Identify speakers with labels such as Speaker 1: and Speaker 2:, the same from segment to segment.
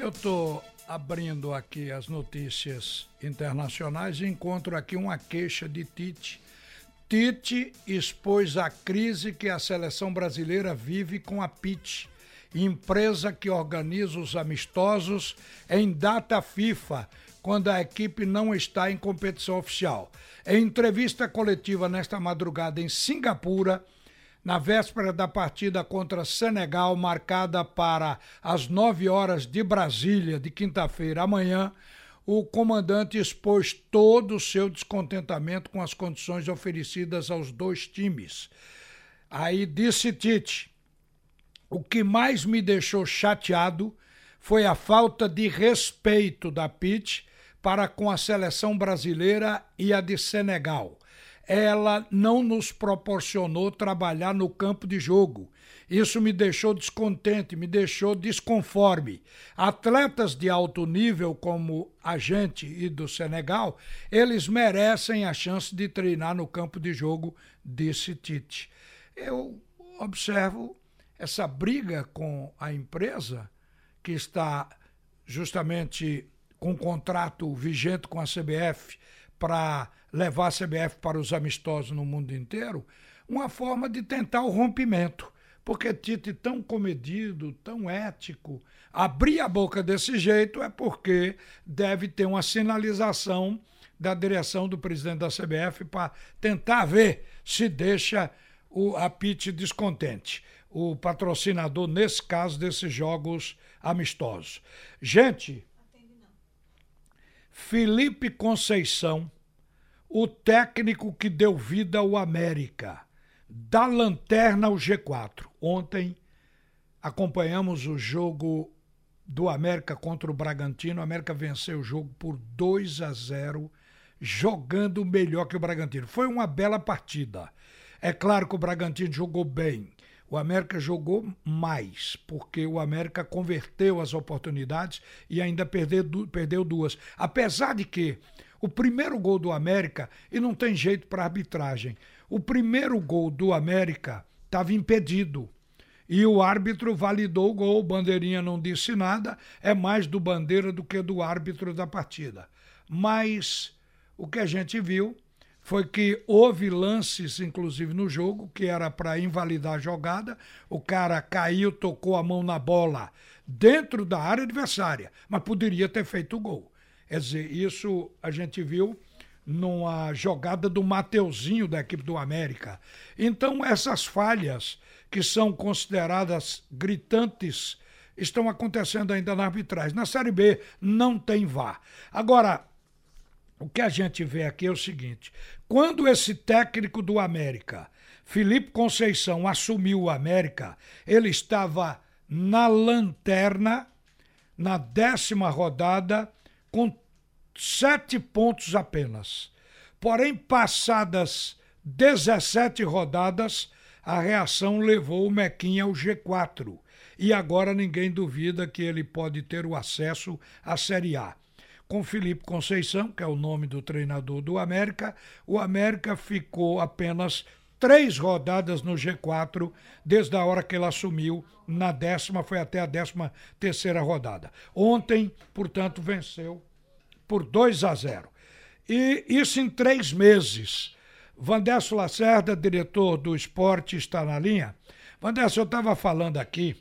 Speaker 1: Eu estou abrindo aqui as notícias internacionais e encontro aqui uma queixa de Tite. Tite expôs a crise que a seleção brasileira vive com a PIT, empresa que organiza os amistosos em data FIFA, quando a equipe não está em competição oficial. Em entrevista coletiva nesta madrugada em Singapura, na véspera da partida contra Senegal, marcada para as 9 horas de Brasília, de quinta-feira amanhã, o comandante expôs todo o seu descontentamento com as condições oferecidas aos dois times. Aí disse Tite: o que mais me deixou chateado foi a falta de respeito da PIT para com a seleção brasileira e a de Senegal ela não nos proporcionou trabalhar no campo de jogo. Isso me deixou descontente, me deixou desconforme. Atletas de alto nível como a gente e do Senegal, eles merecem a chance de treinar no campo de jogo, disse Tite. Eu observo essa briga com a empresa que está justamente com um contrato vigente com a CBF para levar a CBF para os amistosos no mundo inteiro, uma forma de tentar o rompimento. Porque Tite, tão comedido, tão ético, abrir a boca desse jeito é porque deve ter uma sinalização da direção do presidente da CBF para tentar ver se deixa o, a Pite descontente. O patrocinador, nesse caso, desses jogos amistosos. Gente, Felipe Conceição, o técnico que deu vida ao América, da lanterna ao G4. Ontem acompanhamos o jogo do América contra o Bragantino. O América venceu o jogo por 2 a 0, jogando melhor que o Bragantino. Foi uma bela partida. É claro que o Bragantino jogou bem, o América jogou mais, porque o América converteu as oportunidades e ainda perdeu, perdeu duas. Apesar de que o primeiro gol do América, e não tem jeito para arbitragem, o primeiro gol do América estava impedido. E o árbitro validou o gol, o Bandeirinha não disse nada, é mais do Bandeira do que do árbitro da partida. Mas o que a gente viu foi que houve lances, inclusive no jogo, que era para invalidar a jogada. O cara caiu, tocou a mão na bola dentro da área adversária, mas poderia ter feito o gol. Quer dizer, isso a gente viu numa jogada do Mateuzinho da equipe do América. Então, essas falhas que são consideradas gritantes estão acontecendo ainda na arbitragem. Na Série B não tem VAR. Agora, o que a gente vê aqui é o seguinte: quando esse técnico do América, Felipe Conceição, assumiu o América, ele estava na lanterna, na décima rodada, com sete pontos apenas. Porém, passadas 17 rodadas, a reação levou o Mequinha ao G4. E agora ninguém duvida que ele pode ter o acesso à Série A com Felipe Conceição, que é o nome do treinador do América, o América ficou apenas três rodadas no G4 desde a hora que ele assumiu. Na décima, foi até a décima terceira rodada. Ontem, portanto, venceu por 2 a 0. E isso em três meses. Vandesso Lacerda, diretor do esporte, está na linha. Vandesso, eu estava falando aqui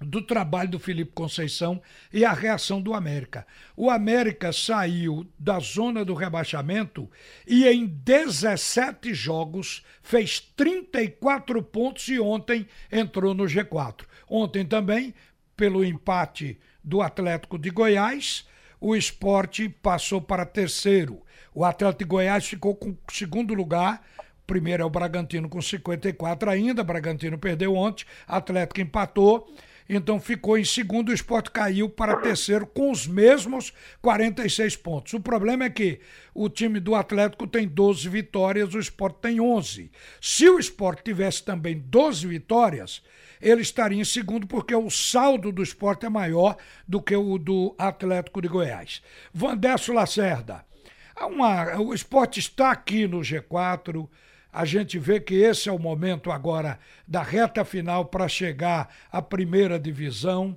Speaker 1: do trabalho do Felipe Conceição e a reação do América. O América saiu da zona do rebaixamento e em 17 jogos fez 34 pontos e ontem entrou no G4. Ontem também, pelo empate do Atlético de Goiás, o esporte passou para terceiro. O Atlético Goiás ficou com segundo lugar primeiro é o Bragantino com 54 ainda. Bragantino perdeu ontem, Atlético empatou então ficou em segundo, o esporte caiu para terceiro com os mesmos 46 pontos. O problema é que o time do Atlético tem 12 vitórias, o esporte tem 11. Se o esporte tivesse também 12 vitórias, ele estaria em segundo, porque o saldo do esporte é maior do que o do Atlético de Goiás. Vandesso Lacerda, uma, o esporte está aqui no G4 a gente vê que esse é o momento agora da reta final para chegar à primeira divisão.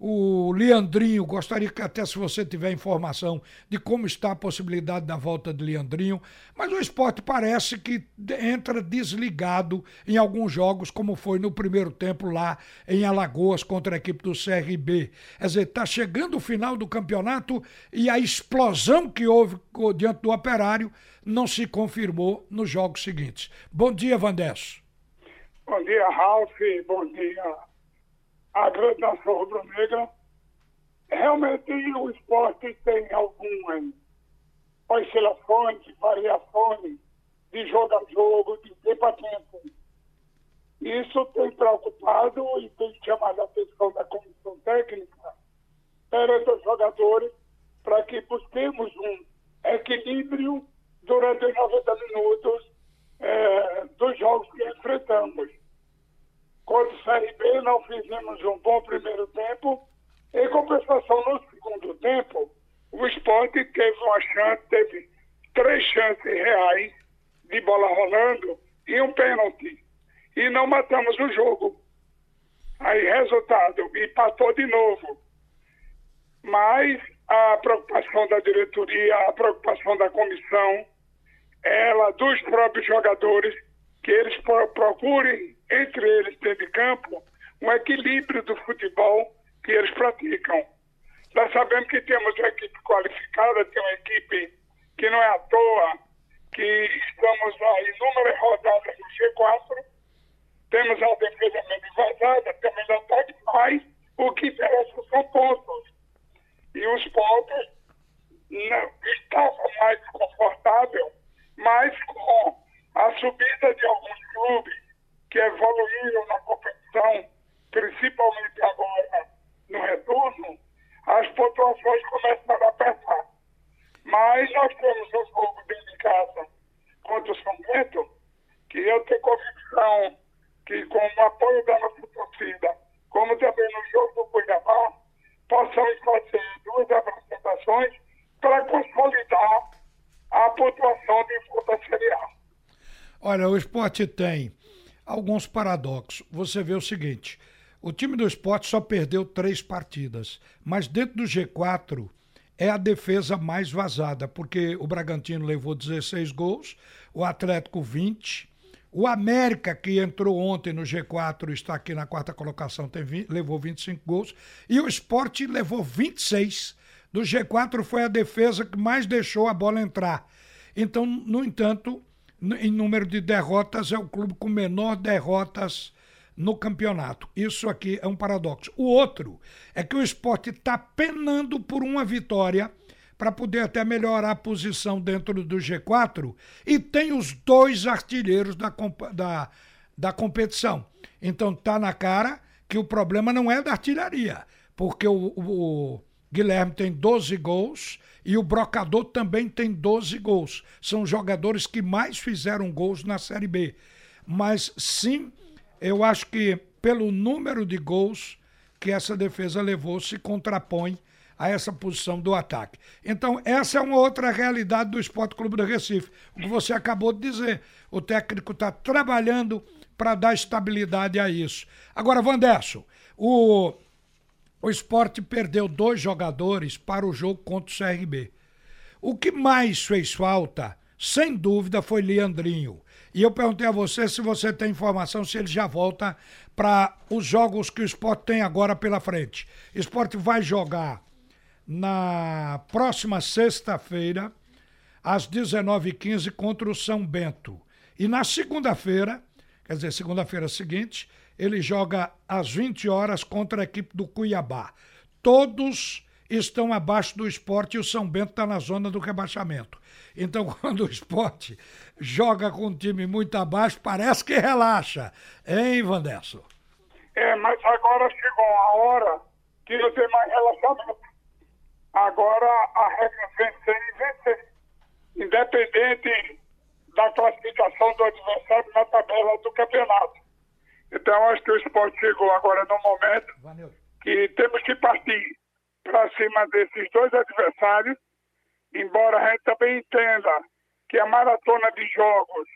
Speaker 1: O Leandrinho, gostaria que até se você tiver informação de como está a possibilidade da volta de Leandrinho, mas o esporte parece que entra desligado em alguns jogos, como foi no primeiro tempo lá em Alagoas contra a equipe do CRB. Quer dizer, está chegando o final do campeonato e a explosão que houve diante do operário não se confirmou nos jogos seguintes. Bom dia, Vandesso.
Speaker 2: Bom dia, Ralf. Bom dia, a grande nação rubro-negra. Realmente o esporte tem algumas oscilações, variações de jogo a jogo, de tempo a tempo. Isso tem preocupado e tem chamado a atenção da comissão técnica perante os jogadores para que busquemos um equilíbrio durante os 90 minutos é, dos jogos que enfrentamos. Contra o CRB, não fizemos um bom primeiro tempo. Em compensação, no segundo tempo, o esporte teve uma chance, teve três chances reais de bola rolando e um pênalti. E não matamos o jogo. Aí, resultado, empatou de novo. Mas a preocupação da diretoria, a preocupação da comissão, ela dos próprios jogadores, que eles procurem entre eles dentro de campo um equilíbrio do futebol que eles praticam. Nós sabemos que temos uma equipe qualificada, tem uma equipe que não é à toa, que estamos lá inúmeras rodadas no G4, temos a defesa menos vazada, temos ataque, mas o que interessa são pontos. E os pontos não estavam mais confortáveis mas com a subida de alguns clubes que evoluíram na competição, principalmente agora no retorno, as pontuações começam a apertar. Mas nós temos um jogo dentro de casa contra o São Bento, que eu tenho convicção que com o apoio da nossa torcida, como também no jogo do Cuiabá, possamos fazer duas apresentações para consolidar a pontuação de volta Série A.
Speaker 1: Olha, o esporte tem alguns paradoxos. Você vê o seguinte: o time do esporte só perdeu três partidas, mas dentro do G4 é a defesa mais vazada, porque o Bragantino levou 16 gols, o Atlético 20. O América, que entrou ontem no G4, está aqui na quarta colocação, tem 20, levou 25 gols. E o Esporte levou 26 do G4 foi a defesa que mais deixou a bola entrar. Então, no entanto, em número de derrotas, é o clube com menor derrotas no campeonato. Isso aqui é um paradoxo. O outro é que o esporte está penando por uma vitória para poder até melhorar a posição dentro do G4 e tem os dois artilheiros da, da, da competição. Então tá na cara que o problema não é da artilharia, porque o, o, Guilherme tem 12 gols e o Brocador também tem 12 gols. São jogadores que mais fizeram gols na Série B. Mas sim, eu acho que pelo número de gols que essa defesa levou, se contrapõe a essa posição do ataque. Então, essa é uma outra realidade do Esporte Clube do Recife. O que você acabou de dizer. O técnico está trabalhando para dar estabilidade a isso. Agora, Vanderson, o o esporte perdeu dois jogadores para o jogo contra o CRB. O que mais fez falta, sem dúvida, foi Leandrinho. E eu perguntei a você se você tem informação se ele já volta para os jogos que o esporte tem agora pela frente. O esporte vai jogar na próxima sexta-feira, às 19h15, contra o São Bento. E na segunda-feira, quer dizer, segunda-feira seguinte, ele joga às 20 horas contra a equipe do Cuiabá. Todos estão abaixo do esporte e o São Bento está na zona do rebaixamento. Então, quando o esporte joga com um time muito abaixo, parece que relaxa. Hein, Vandesso?
Speaker 2: É, mas agora chegou a hora que não tem mais relaxamento. Agora a regra vencer e vencer. Independente da classificação do adversário na tabela do campeonato. Então, acho que o esporte chegou agora no momento que temos que partir para cima desses dois adversários, embora a gente também entenda que a maratona de jogos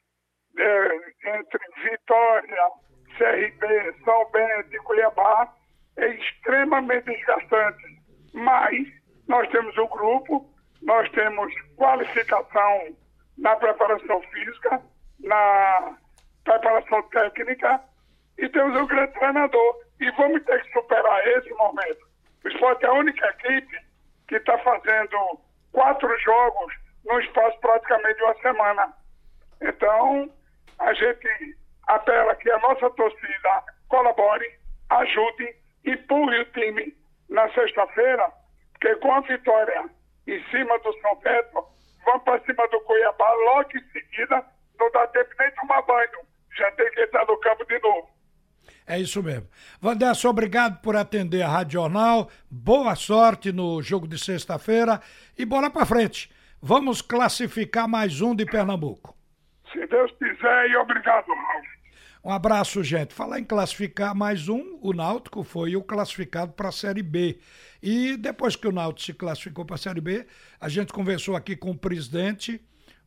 Speaker 2: é, entre Vitória, CRB, São Bento e Cuiabá é extremamente desgastante. Mas nós temos o grupo, nós temos qualificação na preparação física, na preparação técnica e temos um grande treinador. E vamos ter que superar esse momento. O esporte é a única equipe que está fazendo quatro jogos no espaço praticamente de uma semana. Então, a gente apela que a nossa torcida colabore, ajude, empurre o time na sexta-feira, porque com a vitória em cima do São Pedro, vamos para cima do Cuiabá logo em seguida, não dá tempo nem tomar banho, já tem que entrar no campo de novo.
Speaker 1: É isso mesmo. Vanderson, obrigado por atender a Rádio Jornal. Boa sorte no jogo de sexta-feira e bola para frente. Vamos classificar mais um de Pernambuco.
Speaker 2: Se Deus quiser e obrigado, Ralf.
Speaker 1: Um abraço, gente. Falar em classificar mais um, o Náutico foi o classificado para a Série B. E depois que o Náutico se classificou para a Série B, a gente conversou aqui com o presidente,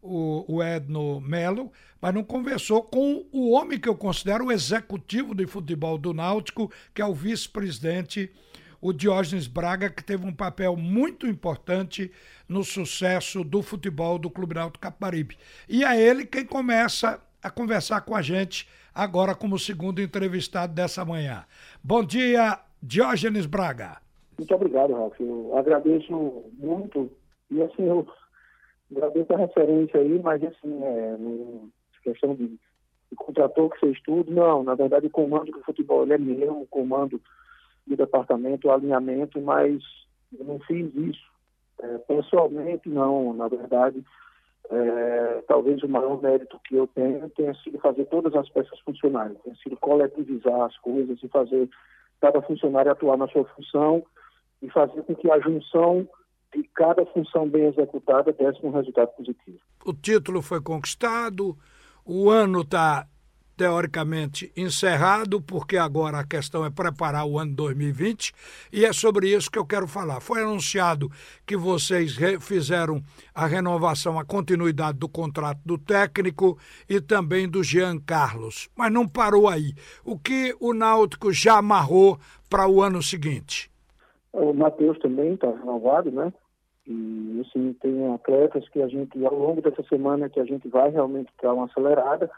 Speaker 1: o, o Edno Melo, mas não conversou com o homem que eu considero o executivo de futebol do Náutico, que é o vice-presidente, o Diógenes Braga, que teve um papel muito importante no sucesso do futebol do Clube Náutico Caparibe. E é ele quem começa a conversar com a gente agora como segundo entrevistado dessa manhã. Bom dia, Diógenes Braga.
Speaker 3: Muito obrigado, Ralf. Eu agradeço muito e assim, eu agradeço a referência aí, mas assim, é, questão de, de contratou que fez tudo, não, na verdade o comando do futebol é meu, o comando do departamento, o alinhamento, mas eu não fiz isso. É, pessoalmente, não, na verdade, é, talvez o maior mérito que eu tenho tenha sido fazer todas as peças funcionarem, tenha sido coletivizar as coisas e fazer cada funcionário atuar na sua função e fazer com que a junção de cada função bem executada desse um resultado positivo.
Speaker 1: O título foi conquistado, o ano está teoricamente encerrado, porque agora a questão é preparar o ano 2020 e é sobre isso que eu quero falar. Foi anunciado que vocês fizeram a renovação, a continuidade do contrato do técnico e também do Jean Carlos, mas não parou aí. O que o Náutico já amarrou para o ano seguinte?
Speaker 3: O Matheus também está renovado, né? E assim, tem atletas que a gente, ao longo dessa semana, que a gente vai realmente dar uma acelerada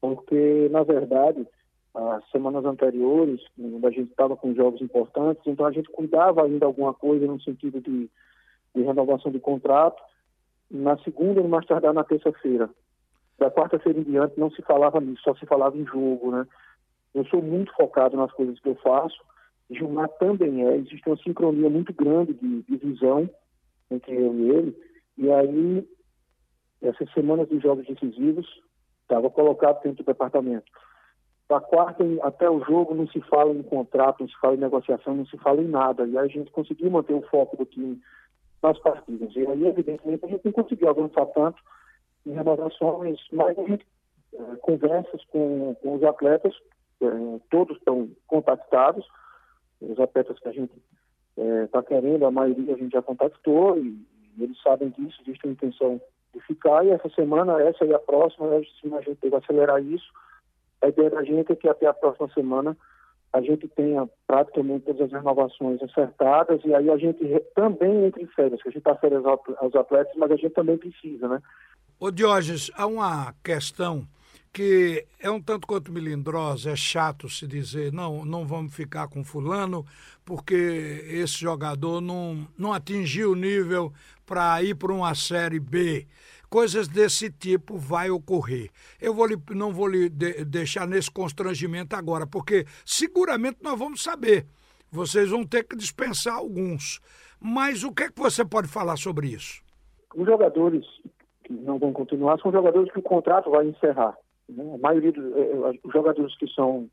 Speaker 3: porque, na verdade, as semanas anteriores, a gente estava com jogos importantes, então a gente cuidava ainda alguma coisa no sentido de, de renovação de contrato. Na segunda e mais tardar na terça-feira. Da quarta-feira em diante não se falava nisso, só se falava em jogo, né? Eu sou muito focado nas coisas que eu faço, Gilmar também é, existe uma sincronia muito grande de, de visão entre eu e ele, e aí essas semanas de jogos decisivos, estava colocado dentro do departamento. Da quarta até o jogo não se fala em contrato, não se fala em negociação, não se fala em nada. E a gente conseguiu manter o foco do time nas partidas. E aí, evidentemente, a gente não conseguiu avançar tanto em renovações, mas a é, conversas com, com os atletas, é, todos estão contactados, os atletas que a gente está é, querendo, a maioria a gente já contactou e, e eles sabem disso, existe uma intenção de ficar. E essa semana, essa e a próxima, a gente tem que acelerar isso. A ideia da gente é que até a próxima semana a gente tenha praticamente todas as renovações acertadas e aí a gente também entra em férias, que a gente está férias aos atletas, mas a gente também precisa, né?
Speaker 1: Ô Diógenes, há uma questão que é um tanto quanto melindrosa, é chato se dizer, não, não vamos ficar com fulano, porque esse jogador não, não atingiu o nível para ir para uma Série B. Coisas desse tipo vai ocorrer. Eu vou lhe, não vou lhe de, deixar nesse constrangimento agora, porque seguramente nós vamos saber. Vocês vão ter que dispensar alguns. Mas o que é que você pode falar sobre isso?
Speaker 3: Os jogadores que não vão continuar são jogadores que o contrato vai encerrar. Né? A maioria dos eh, eh jogadores que são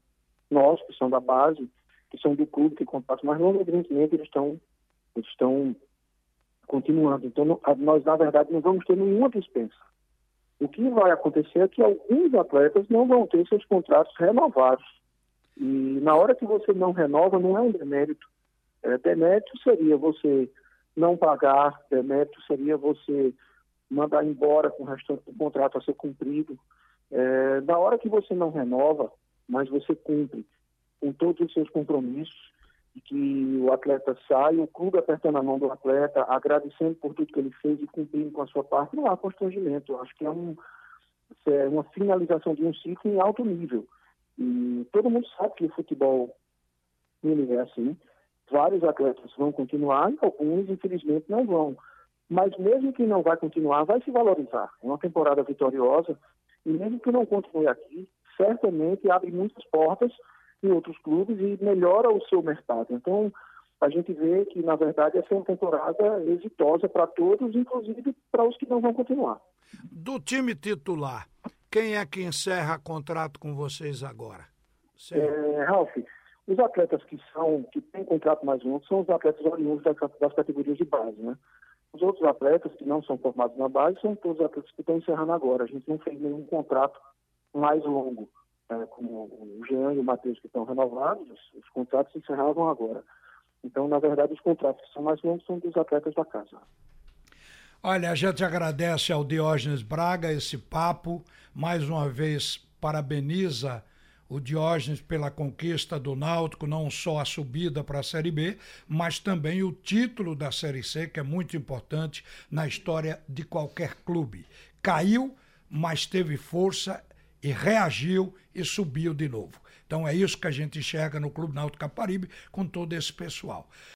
Speaker 3: nós, que são da base, que são do clube, que contratam mais longo, evidentemente, eles estão, eles estão continuando. Então, nós, na verdade, não vamos ter nenhuma dispensa. O que vai acontecer é que alguns atletas não vão ter seus contratos renovados. E na hora que você não renova, não é um demérito. É, demérito seria você não pagar, demérito seria você mandar embora com o restante do contrato a ser cumprido. É, na hora que você não renova, mas você cumpre com todos os seus compromissos, e que o atleta sai, o clube apertando a mão do atleta, agradecendo por tudo que ele fez e cumprindo com a sua parte, não há constrangimento. Acho que é, um, é uma finalização de um ciclo em alto nível. E todo mundo sabe que o futebol ele é assim. Vários atletas vão continuar e alguns, infelizmente, não vão. Mas mesmo que não vai continuar, vai se valorizar. É uma temporada vitoriosa e mesmo que não continue aqui, certamente abre muitas portas em outros clubes e melhora o seu mercado. Então, a gente vê que, na verdade, essa é uma temporada exitosa para todos, inclusive para os que não vão continuar.
Speaker 1: Do time titular, quem é que encerra contrato com vocês agora?
Speaker 3: É, Ralf, os atletas que são, que têm contrato mais longo são os atletas oriundos das, das categorias de base, né? Os outros atletas que não são formados na base são todos os atletas que estão encerrando agora. A gente não fez nenhum contrato mais longo, é, como o Jean e o Matheus que estão renovados, os, os contratos encerravam agora. Então, na verdade, os contratos que são mais longos são dos atletas da casa.
Speaker 1: Olha, a gente agradece ao Diógenes Braga esse papo. Mais uma vez, parabeniza o Diógenes pela conquista do Náutico, não só a subida para a Série B, mas também o título da Série C, que é muito importante na história de qualquer clube. Caiu, mas teve força e reagiu e subiu de novo. Então é isso que a gente enxerga no Clube Náutico Caparibe com todo esse pessoal.